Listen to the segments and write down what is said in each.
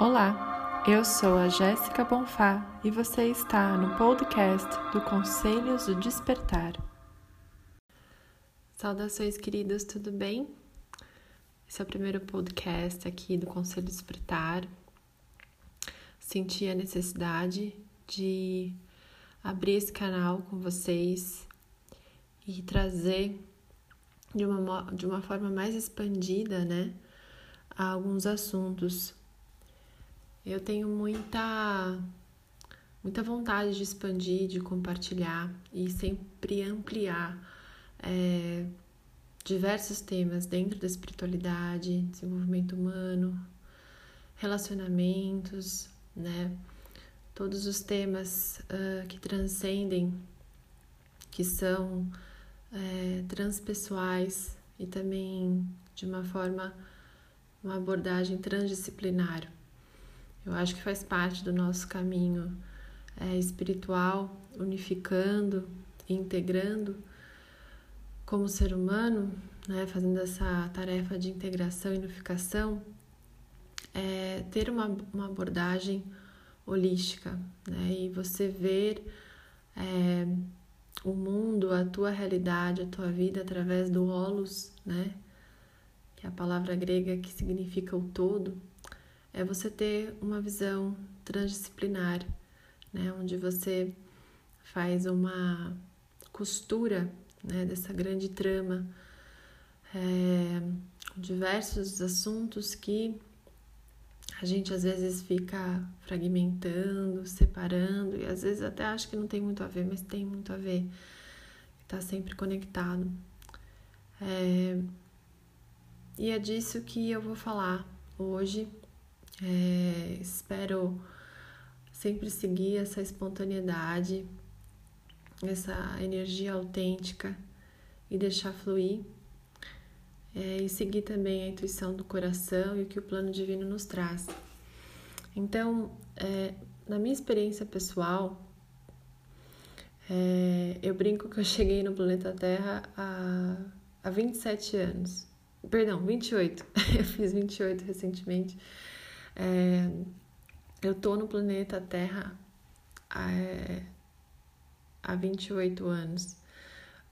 Olá, eu sou a Jéssica Bonfá e você está no podcast do Conselhos do Despertar. Saudações, queridos, tudo bem? Esse é o primeiro podcast aqui do Conselho do Despertar. Senti a necessidade de abrir esse canal com vocês e trazer de uma, de uma forma mais expandida, né, alguns assuntos eu tenho muita muita vontade de expandir, de compartilhar e sempre ampliar é, diversos temas dentro da espiritualidade, desenvolvimento humano, relacionamentos, né? Todos os temas uh, que transcendem, que são é, transpessoais e também de uma forma, uma abordagem transdisciplinar. Eu acho que faz parte do nosso caminho é, espiritual, unificando integrando como ser humano, né, fazendo essa tarefa de integração e unificação, é ter uma, uma abordagem holística, né, e você ver é, o mundo, a tua realidade, a tua vida através do holos, né, que é a palavra grega que significa o todo, é você ter uma visão transdisciplinar, né, onde você faz uma costura né, dessa grande trama, é, diversos assuntos que a gente às vezes fica fragmentando, separando, e às vezes até acha que não tem muito a ver, mas tem muito a ver, está sempre conectado. É, e é disso que eu vou falar hoje é, espero sempre seguir essa espontaneidade, essa energia autêntica e deixar fluir. É, e seguir também a intuição do coração e o que o plano divino nos traz. Então, é, na minha experiência pessoal, é, eu brinco que eu cheguei no planeta Terra há, há 27 anos. Perdão, 28. eu fiz 28 recentemente. É, eu tô no planeta Terra há, é, há 28 anos,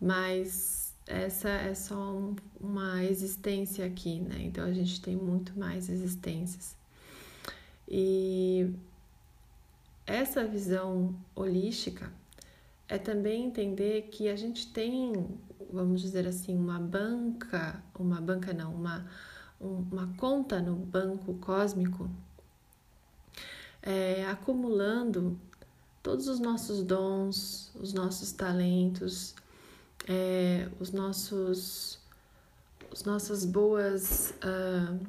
mas essa é só um, uma existência aqui, né? Então a gente tem muito mais existências. E essa visão holística é também entender que a gente tem, vamos dizer assim, uma banca, uma banca não, uma uma conta no banco cósmico, é, acumulando todos os nossos dons, os nossos talentos, é, os nossos, as nossas boas uh,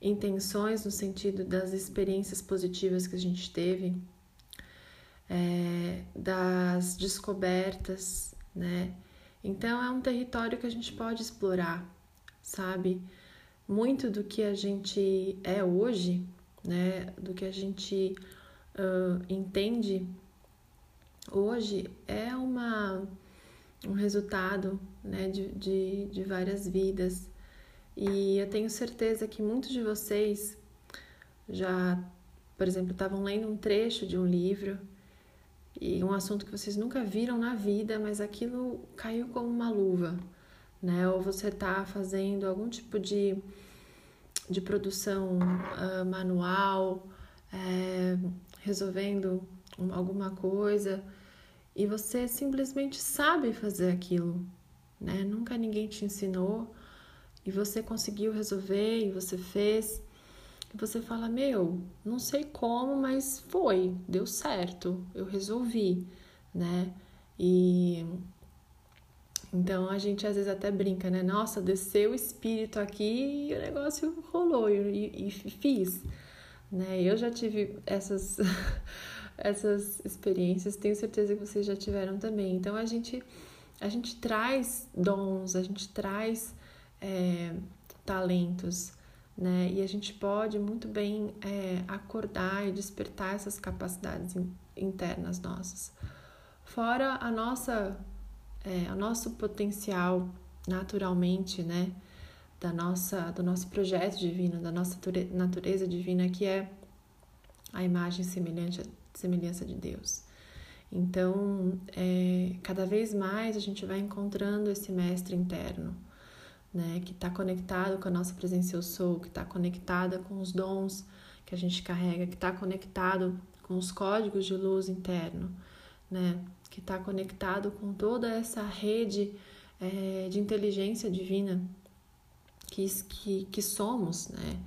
intenções no sentido das experiências positivas que a gente teve, é, das descobertas, né? Então é um território que a gente pode explorar, sabe? Muito do que a gente é hoje, né, do que a gente uh, entende hoje é uma, um resultado né, de, de, de várias vidas. E eu tenho certeza que muitos de vocês já, por exemplo, estavam lendo um trecho de um livro e um assunto que vocês nunca viram na vida, mas aquilo caiu como uma luva né? Ou você está fazendo algum tipo de, de produção uh, manual, é, resolvendo alguma coisa e você simplesmente sabe fazer aquilo, né? Nunca ninguém te ensinou e você conseguiu resolver e você fez. E você fala: Meu, não sei como, mas foi, deu certo, eu resolvi, né? E então a gente às vezes até brinca, né? Nossa, desceu o espírito aqui e o negócio rolou e, e fiz. Né? Eu já tive essas, essas experiências, tenho certeza que vocês já tiveram também. Então a gente, a gente traz dons, a gente traz é, talentos, né? E a gente pode muito bem é, acordar e despertar essas capacidades internas nossas. Fora a nossa é, o nosso potencial naturalmente, né, da nossa, do nosso projeto divino, da nossa natureza divina, que é a imagem semelhante, semelhança de Deus. Então, é, cada vez mais a gente vai encontrando esse mestre interno, né, que está conectado com a nossa presença eu sou, que está conectada com os dons que a gente carrega, que está conectado com os códigos de luz interno, né, que está conectado com toda essa rede é, de inteligência divina que, que, que somos, né,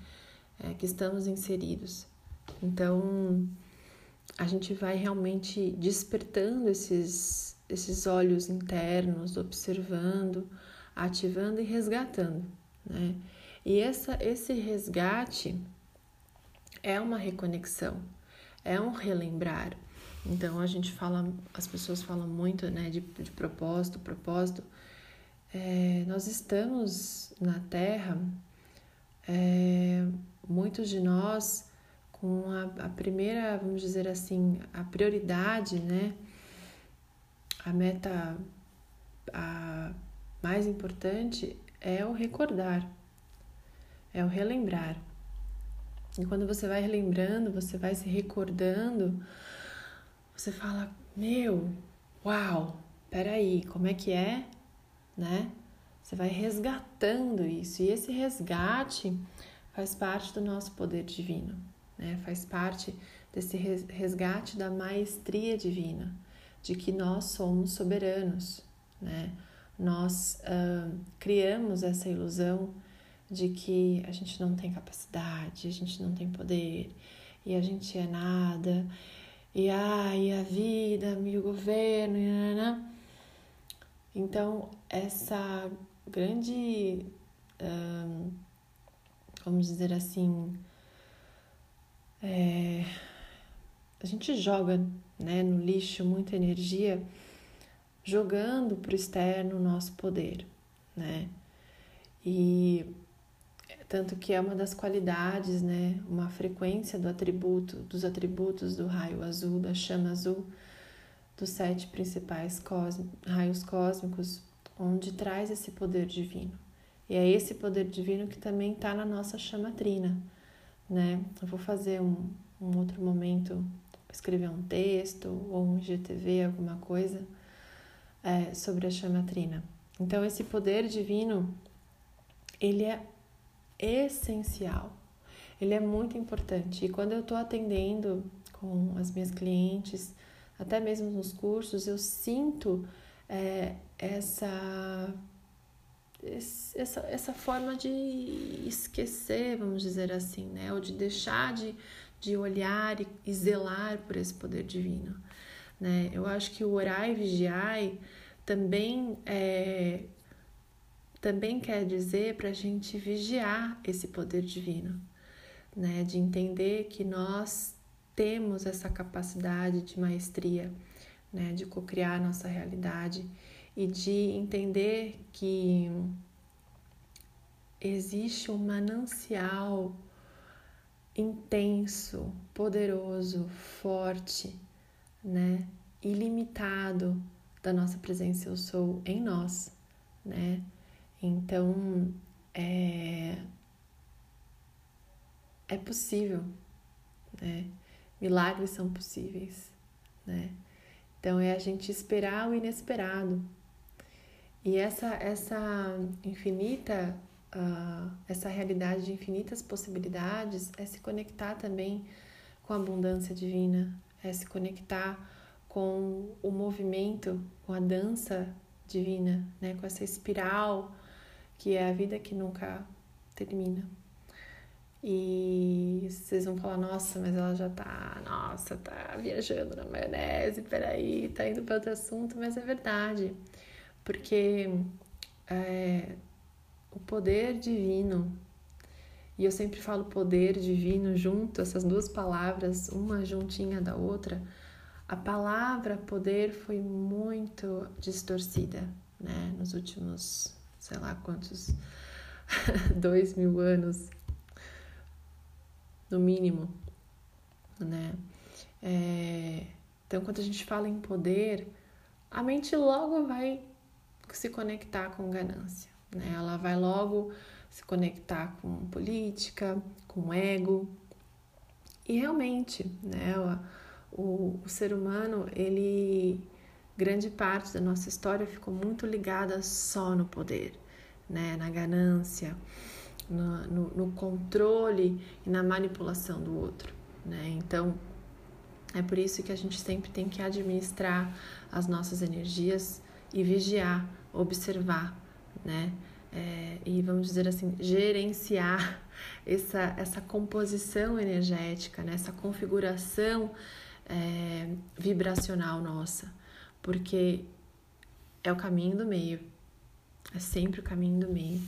é, que estamos inseridos. Então, a gente vai realmente despertando esses, esses olhos internos, observando, ativando e resgatando, né? E essa, esse resgate é uma reconexão, é um relembrar. Então a gente fala, as pessoas falam muito, né, de, de propósito, propósito. É, nós estamos na Terra, é, muitos de nós com a, a primeira, vamos dizer assim, a prioridade, né? A meta a mais importante é o recordar, é o relembrar. E quando você vai relembrando, você vai se recordando, você fala: Meu, uau, peraí, como é que é? Né? Você vai resgatando isso, e esse resgate faz parte do nosso poder divino né? faz parte desse resgate da maestria divina, de que nós somos soberanos. Né? Nós uh, criamos essa ilusão de que a gente não tem capacidade, a gente não tem poder e a gente é nada, e ai, a vida, e o governo, e nanana. Então, essa grande, uh, vamos dizer assim, é, a gente joga né, no lixo muita energia jogando para o externo o nosso poder, né? E tanto que é uma das qualidades, né, uma frequência do atributo, dos atributos do raio azul, da chama azul, dos sete principais raios cósmicos, onde traz esse poder divino. E é esse poder divino que também está na nossa chama trina, né? Eu vou fazer um, um outro momento, escrever um texto ou um GTV, alguma coisa é, sobre a chama trina. Então, esse poder divino, ele é essencial, ele é muito importante. E quando eu estou atendendo com as minhas clientes, até mesmo nos cursos, eu sinto é, essa essa, essa forma de esquecer, vamos dizer assim, né? Ou de deixar de, de olhar e, e zelar por esse poder divino, né? Eu acho que o orar e vigiar também é, também quer dizer para a gente vigiar esse poder divino, né? De entender que nós temos essa capacidade de maestria, né? De cocriar nossa realidade e de entender que existe um manancial intenso, poderoso, forte, né, ilimitado da nossa presença eu sou em nós, né? Então é é possível, né? Milagres são possíveis, né? Então é a gente esperar o inesperado, e essa, essa infinita, uh, essa realidade de infinitas possibilidades é se conectar também com a abundância divina, é se conectar com o movimento, com a dança divina, né? com essa espiral que é a vida que nunca termina. E vocês vão falar, nossa, mas ela já tá, nossa, tá viajando na maionese, peraí, tá indo para outro assunto, mas é verdade porque é, o poder divino, e eu sempre falo poder divino junto, essas duas palavras, uma juntinha da outra, a palavra poder foi muito distorcida, né, nos últimos, sei lá quantos, dois mil anos, no mínimo, né. É, então, quando a gente fala em poder, a mente logo vai se conectar com ganância. Né? Ela vai logo se conectar com política, com ego. E realmente, né, o, o, o ser humano, ele grande parte da nossa história ficou muito ligada só no poder, né, na ganância, no, no, no controle e na manipulação do outro, né? Então é por isso que a gente sempre tem que administrar as nossas energias e vigiar, observar, né? É, e vamos dizer assim, gerenciar essa, essa composição energética, né? essa configuração é, vibracional nossa, porque é o caminho do meio, é sempre o caminho do meio.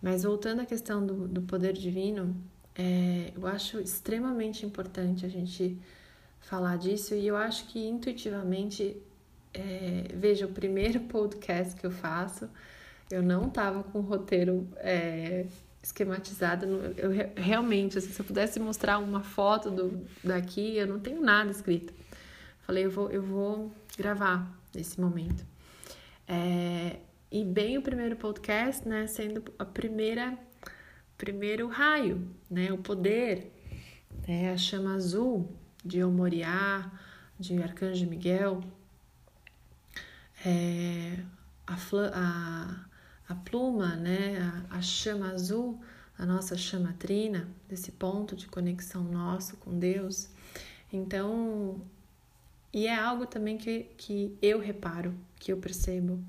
Mas voltando à questão do, do poder divino, é, eu acho extremamente importante a gente falar disso e eu acho que intuitivamente, é, veja, o primeiro podcast que eu faço, eu não estava com o roteiro é, esquematizado. Eu realmente, assim, se eu pudesse mostrar uma foto do, daqui, eu não tenho nada escrito. Falei, eu vou, eu vou gravar nesse momento. É, e bem o primeiro podcast, né, sendo a primeira primeiro raio, né, o poder, né, a chama azul de Omoriá, de Arcanjo Miguel, é, a, a, a, pluma, né, a, a chama azul, a nossa chama trina, desse ponto de conexão nosso com Deus. Então, e é algo também que, que eu reparo, que eu percebo,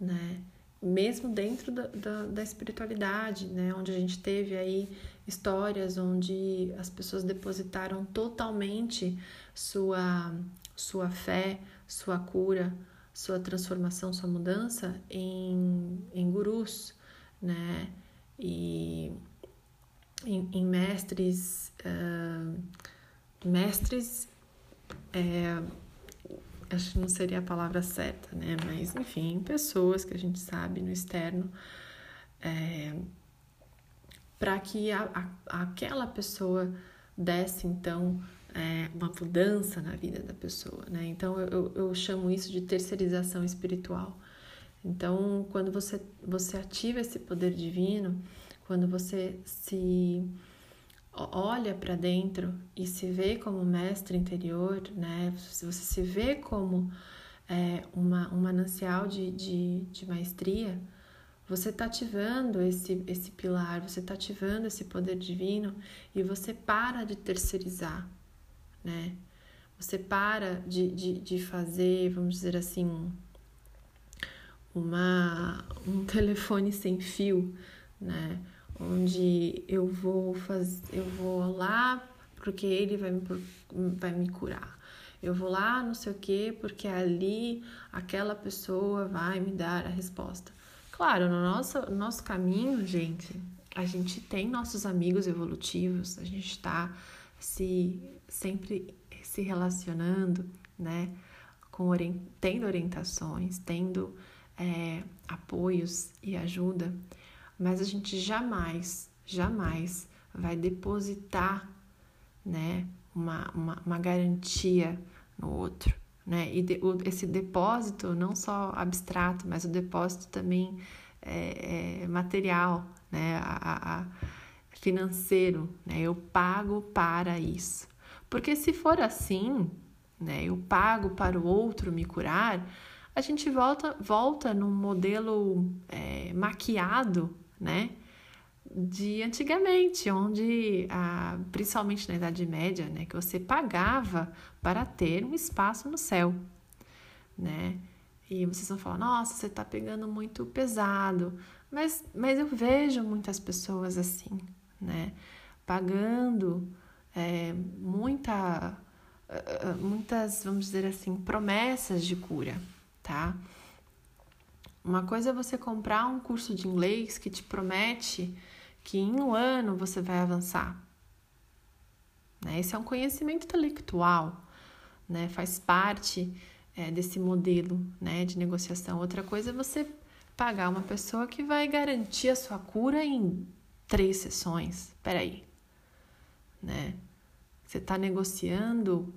né? Mesmo dentro da, da, da, espiritualidade, né? Onde a gente teve aí histórias onde as pessoas depositaram totalmente sua, sua fé, sua cura, sua transformação, sua mudança em, em gurus, né? E em, em mestres, uh, mestres é, acho que não seria a palavra certa, né? Mas, enfim, pessoas que a gente sabe no externo, é, para que a, a, aquela pessoa desse, então, é, uma mudança na vida da pessoa, né? Então, eu, eu chamo isso de terceirização espiritual. Então, quando você, você ativa esse poder divino, quando você se olha para dentro e se vê como mestre interior, né? Se você se vê como é, uma, um manancial de, de, de maestria, você está ativando esse, esse pilar, você está ativando esse poder divino e você para de terceirizar, né? Você para de, de, de fazer, vamos dizer assim, uma, um telefone sem fio, né? Onde eu vou fazer, eu vou lá porque ele vai me, vai me curar. Eu vou lá, não sei o quê, porque ali aquela pessoa vai me dar a resposta. Claro, no nosso, no nosso caminho, gente, a gente tem nossos amigos evolutivos, a gente está se sempre se relacionando, né, com tendo orientações, tendo é, apoios e ajuda mas a gente jamais, jamais vai depositar né, uma, uma, uma garantia no outro. Né? E de, o, esse depósito, não só abstrato, mas o depósito também é, é material, né? A, a, financeiro. Né? Eu pago para isso. Porque se for assim, né, eu pago para o outro me curar, a gente volta, volta num modelo é, maquiado né? De antigamente, onde, ah, principalmente na Idade Média, né, que você pagava para ter um espaço no céu, né? E vocês vão falar, nossa, você está pegando muito pesado. Mas, mas eu vejo muitas pessoas assim, né? Pagando é, muita, muitas, vamos dizer assim, promessas de cura, tá? Uma coisa é você comprar um curso de inglês que te promete que em um ano você vai avançar. Né? Esse é um conhecimento intelectual, né? faz parte é, desse modelo né, de negociação. Outra coisa é você pagar uma pessoa que vai garantir a sua cura em três sessões. Peraí, né? Você está negociando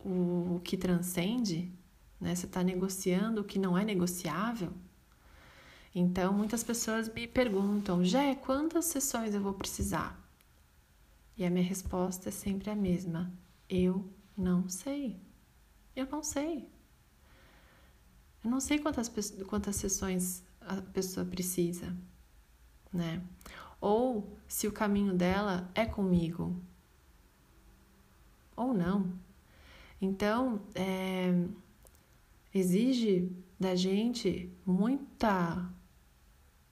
o que transcende? Né? Você está negociando o que não é negociável. Então, muitas pessoas me perguntam, Jé, quantas sessões eu vou precisar? E a minha resposta é sempre a mesma: eu não sei. Eu não sei. Eu não sei quantas, quantas sessões a pessoa precisa, né? Ou se o caminho dela é comigo, ou não. Então, é, exige da gente muita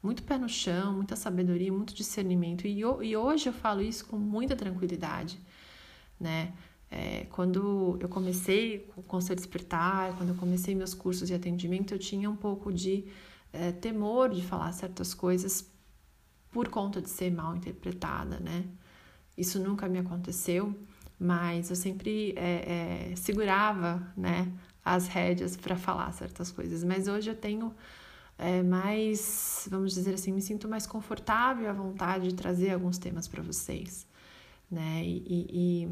muito pé no chão, muita sabedoria, muito discernimento. E, e hoje eu falo isso com muita tranquilidade, né? É, quando eu comecei com o Conselho Despertar, quando eu comecei meus cursos de atendimento, eu tinha um pouco de é, temor de falar certas coisas por conta de ser mal interpretada, né? Isso nunca me aconteceu, mas eu sempre é, é segurava, né, as rédeas para falar certas coisas. Mas hoje eu tenho é, mais, vamos dizer assim, me sinto mais confortável à vontade de trazer alguns temas para vocês, né? E, e,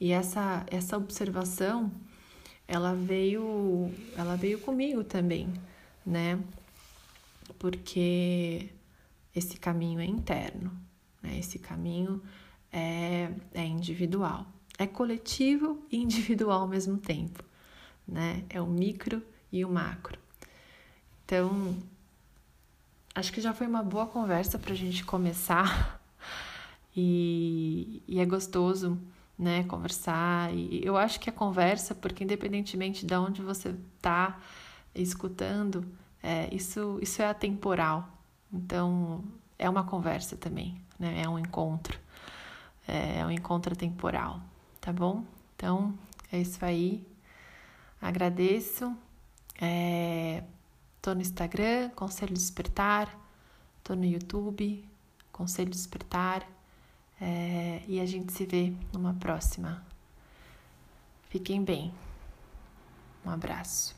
e, essa, essa observação, ela veio, ela veio comigo também, né? Porque esse caminho é interno, né? Esse caminho é, é individual. É coletivo e individual ao mesmo tempo, né? É o micro e o macro. Então, acho que já foi uma boa conversa para a gente começar e, e, é gostoso, né, conversar. E eu acho que a conversa, porque independentemente de onde você está escutando, é, isso, isso é atemporal. Então, é uma conversa também, né? É um encontro. É, é um encontro temporal, tá bom? Então, é isso aí. Agradeço. É, Tô no Instagram, Conselho Despertar, tô no YouTube, Conselho Despertar, é, e a gente se vê numa próxima. Fiquem bem. Um abraço.